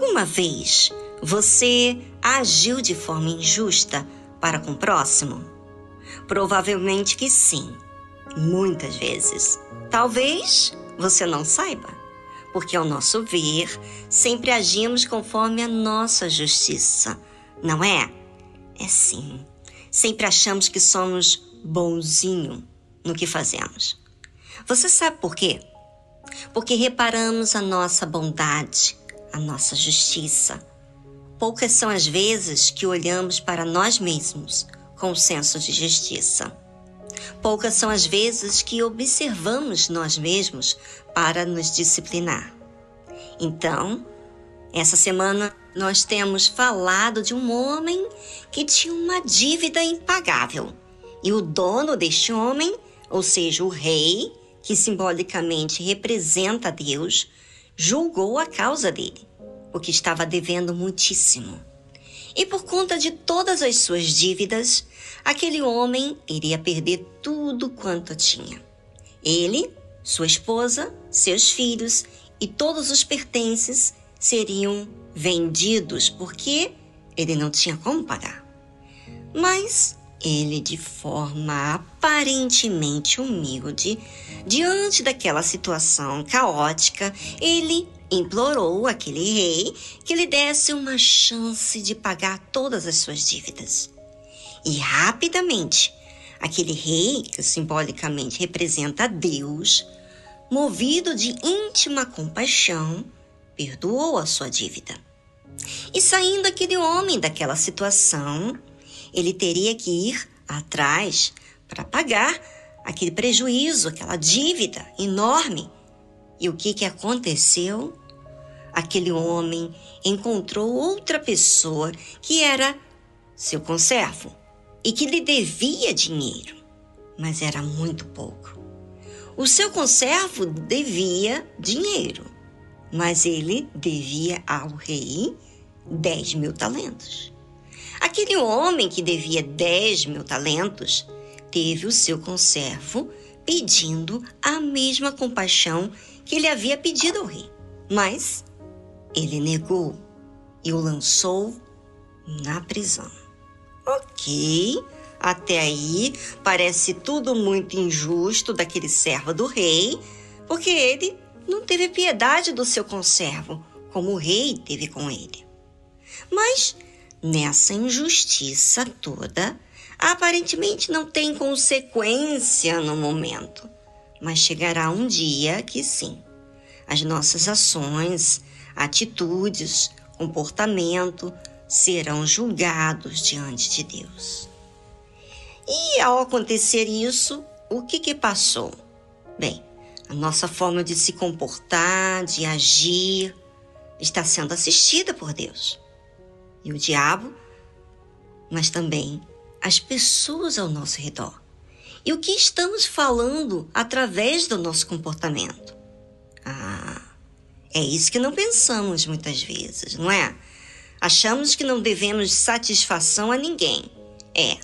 Alguma vez você agiu de forma injusta para com o próximo? Provavelmente que sim, muitas vezes. Talvez você não saiba, porque ao nosso ver, sempre agimos conforme a nossa justiça, não é? É sim. Sempre achamos que somos bonzinho no que fazemos. Você sabe por quê? Porque reparamos a nossa bondade, a nossa justiça. Poucas são as vezes que olhamos para nós mesmos com senso de justiça. Poucas são as vezes que observamos nós mesmos para nos disciplinar. Então, essa semana nós temos falado de um homem que tinha uma dívida impagável. E o dono deste homem, ou seja, o rei, que simbolicamente representa Deus, julgou a causa dele, porque estava devendo muitíssimo. E por conta de todas as suas dívidas, aquele homem iria perder tudo quanto tinha. Ele, sua esposa, seus filhos e todos os pertences seriam vendidos porque ele não tinha como pagar. Mas ele, de forma aparentemente humilde, diante daquela situação caótica, ele implorou aquele rei que lhe desse uma chance de pagar todas as suas dívidas. E rapidamente, aquele rei, que simbolicamente representa Deus, movido de íntima compaixão, perdoou a sua dívida. E saindo aquele homem daquela situação, ele teria que ir atrás para pagar aquele prejuízo, aquela dívida enorme. E o que, que aconteceu? Aquele homem encontrou outra pessoa que era seu conservo e que lhe devia dinheiro, mas era muito pouco. O seu conservo devia dinheiro, mas ele devia ao rei 10 mil talentos. Aquele homem que devia 10 mil talentos teve o seu conservo pedindo a mesma compaixão que ele havia pedido ao rei. Mas ele negou e o lançou na prisão. Ok, até aí parece tudo muito injusto daquele servo do rei, porque ele não teve piedade do seu conservo, como o rei teve com ele. Mas nessa injustiça toda, aparentemente não tem consequência no momento, mas chegará um dia que sim. As nossas ações, atitudes, comportamento serão julgados diante de Deus. E ao acontecer isso, o que que passou? Bem, a nossa forma de se comportar, de agir, está sendo assistida por Deus e o diabo, mas também as pessoas ao nosso redor. E o que estamos falando através do nosso comportamento? Ah, é isso que não pensamos muitas vezes, não é? Achamos que não devemos satisfação a ninguém. É,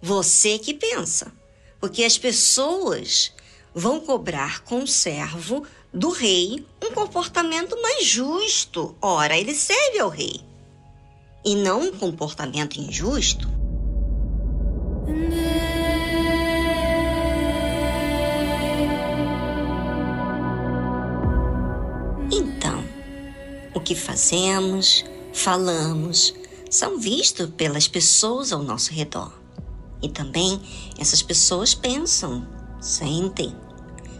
você que pensa. Porque as pessoas vão cobrar com o servo do rei um comportamento mais justo. Ora, ele serve ao rei e não um comportamento injusto? Então, o que fazemos, falamos, são vistos pelas pessoas ao nosso redor. E também essas pessoas pensam, sentem.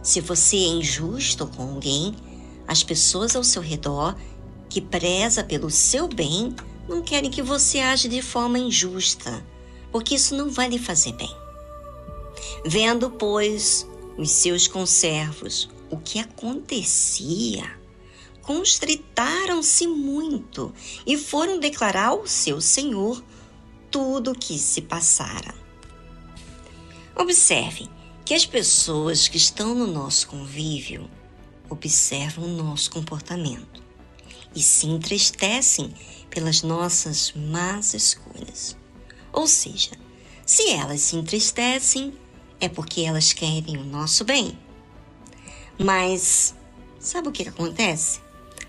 Se você é injusto com alguém, as pessoas ao seu redor que preza pelo seu bem não querem que você age de forma injusta, porque isso não vai lhe fazer bem. Vendo, pois, os seus conservos o que acontecia, constritaram-se muito e foram declarar ao seu senhor tudo o que se passara. Observe que as pessoas que estão no nosso convívio observam o nosso comportamento e se entristecem pelas nossas más escolhas. Ou seja, se elas se entristecem, é porque elas querem o nosso bem. Mas sabe o que acontece?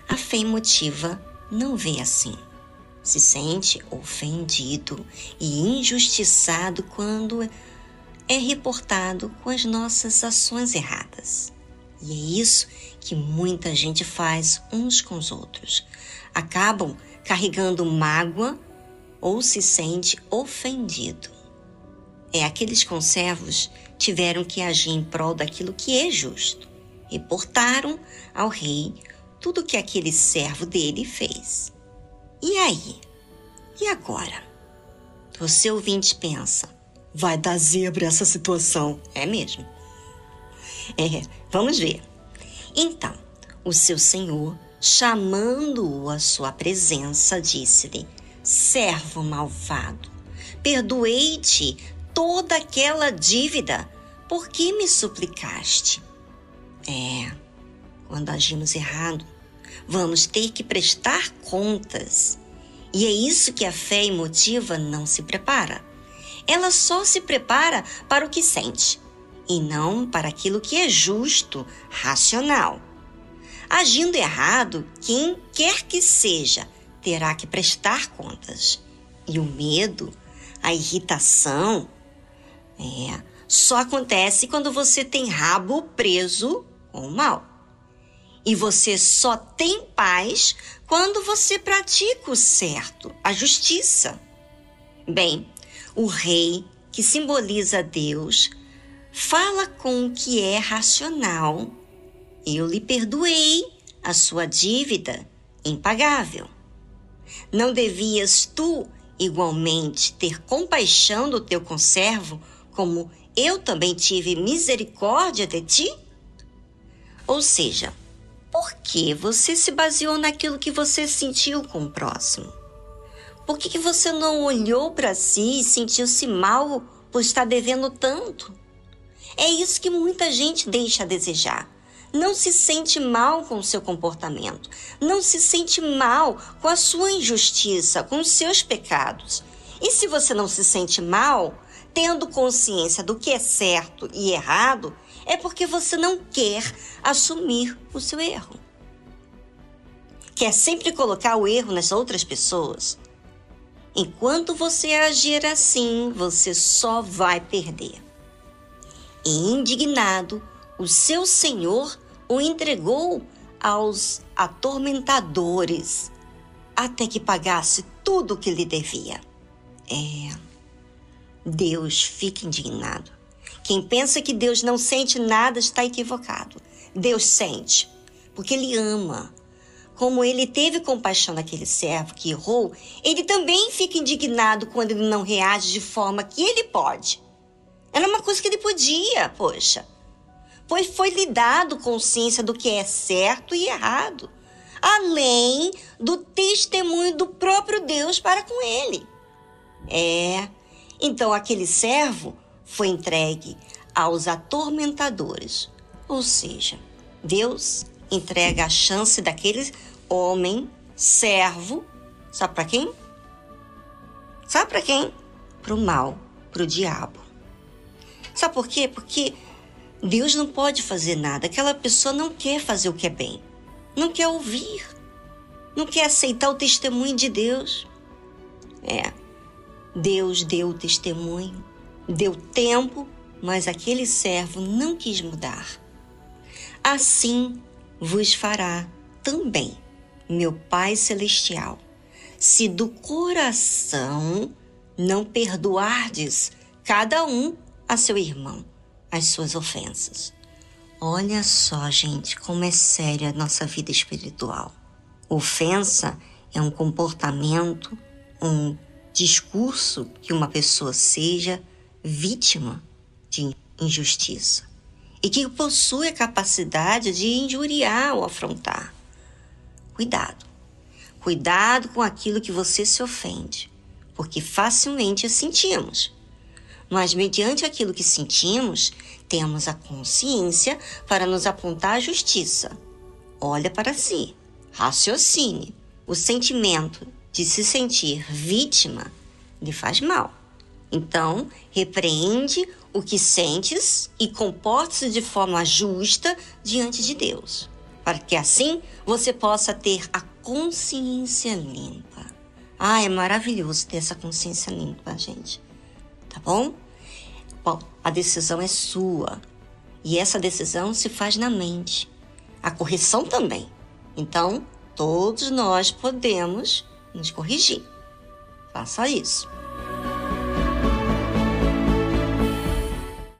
A fé emotiva não vê assim. Se sente ofendido e injustiçado quando é reportado com as nossas ações erradas. E é isso que muita gente faz uns com os outros. Acabam carregando mágoa ou se sente ofendido. É aqueles conservos tiveram que agir em prol daquilo que é justo. Reportaram ao rei tudo o que aquele servo dele fez. E aí? E agora? Você ouvinte pensa, vai dar zebra essa situação. É mesmo? É, vamos ver. Então, o seu senhor, chamando-o à sua presença, disse-lhe: Servo malvado, perdoei-te toda aquela dívida, por que me suplicaste? É, quando agimos errado, vamos ter que prestar contas. E é isso que a fé emotiva não se prepara. Ela só se prepara para o que sente e não para aquilo que é justo, racional. Agindo errado, quem quer que seja terá que prestar contas. E o medo, a irritação, é, só acontece quando você tem rabo preso com o mal. E você só tem paz quando você pratica o certo, a justiça. Bem, o rei, que simboliza Deus, fala com o que é racional. Eu lhe perdoei a sua dívida impagável. Não devias tu igualmente ter compaixão do teu conservo, como eu também tive misericórdia de ti? Ou seja, por que você se baseou naquilo que você sentiu com o próximo? Por que, que você não olhou para si e sentiu-se mal por estar devendo tanto? É isso que muita gente deixa a desejar. Não se sente mal com o seu comportamento, não se sente mal com a sua injustiça, com os seus pecados. E se você não se sente mal, tendo consciência do que é certo e errado, é porque você não quer assumir o seu erro. Quer sempre colocar o erro nas outras pessoas. Enquanto você agir assim, você só vai perder. E indignado, o seu senhor o entregou aos atormentadores até que pagasse tudo o que lhe devia. É. Deus fica indignado. Quem pensa que Deus não sente nada está equivocado. Deus sente, porque Ele ama. Como ele teve compaixão daquele servo que errou, ele também fica indignado quando ele não reage de forma que ele pode. Era uma coisa que ele podia, poxa. Pois foi lhe dado consciência do que é certo e errado, além do testemunho do próprio Deus para com ele. É, então aquele servo foi entregue aos atormentadores. Ou seja, Deus entrega a chance daquele homem, servo, sabe para quem? Sabe para quem? Para o mal, para o diabo. Sabe por quê? Porque Deus não pode fazer nada. Aquela pessoa não quer fazer o que é bem, não quer ouvir, não quer aceitar o testemunho de Deus. É, Deus deu o testemunho, Deu tempo, mas aquele servo não quis mudar. Assim vos fará também meu Pai Celestial, se do coração não perdoardes cada um a seu irmão as suas ofensas. Olha só, gente, como é séria a nossa vida espiritual. Ofensa é um comportamento, um discurso que uma pessoa seja vítima de injustiça e que possui a capacidade de injuriar ou afrontar. Cuidado. Cuidado com aquilo que você se ofende, porque facilmente sentimos. Mas, mediante aquilo que sentimos, temos a consciência para nos apontar a justiça. Olha para si, raciocine. O sentimento de se sentir vítima lhe faz mal. Então, repreende o que sentes e comporte-se de forma justa diante de Deus, para que assim você possa ter a consciência limpa. Ah, é maravilhoso ter essa consciência limpa, gente. Tá bom? Bom, a decisão é sua. E essa decisão se faz na mente. A correção também. Então, todos nós podemos nos corrigir. Faça isso.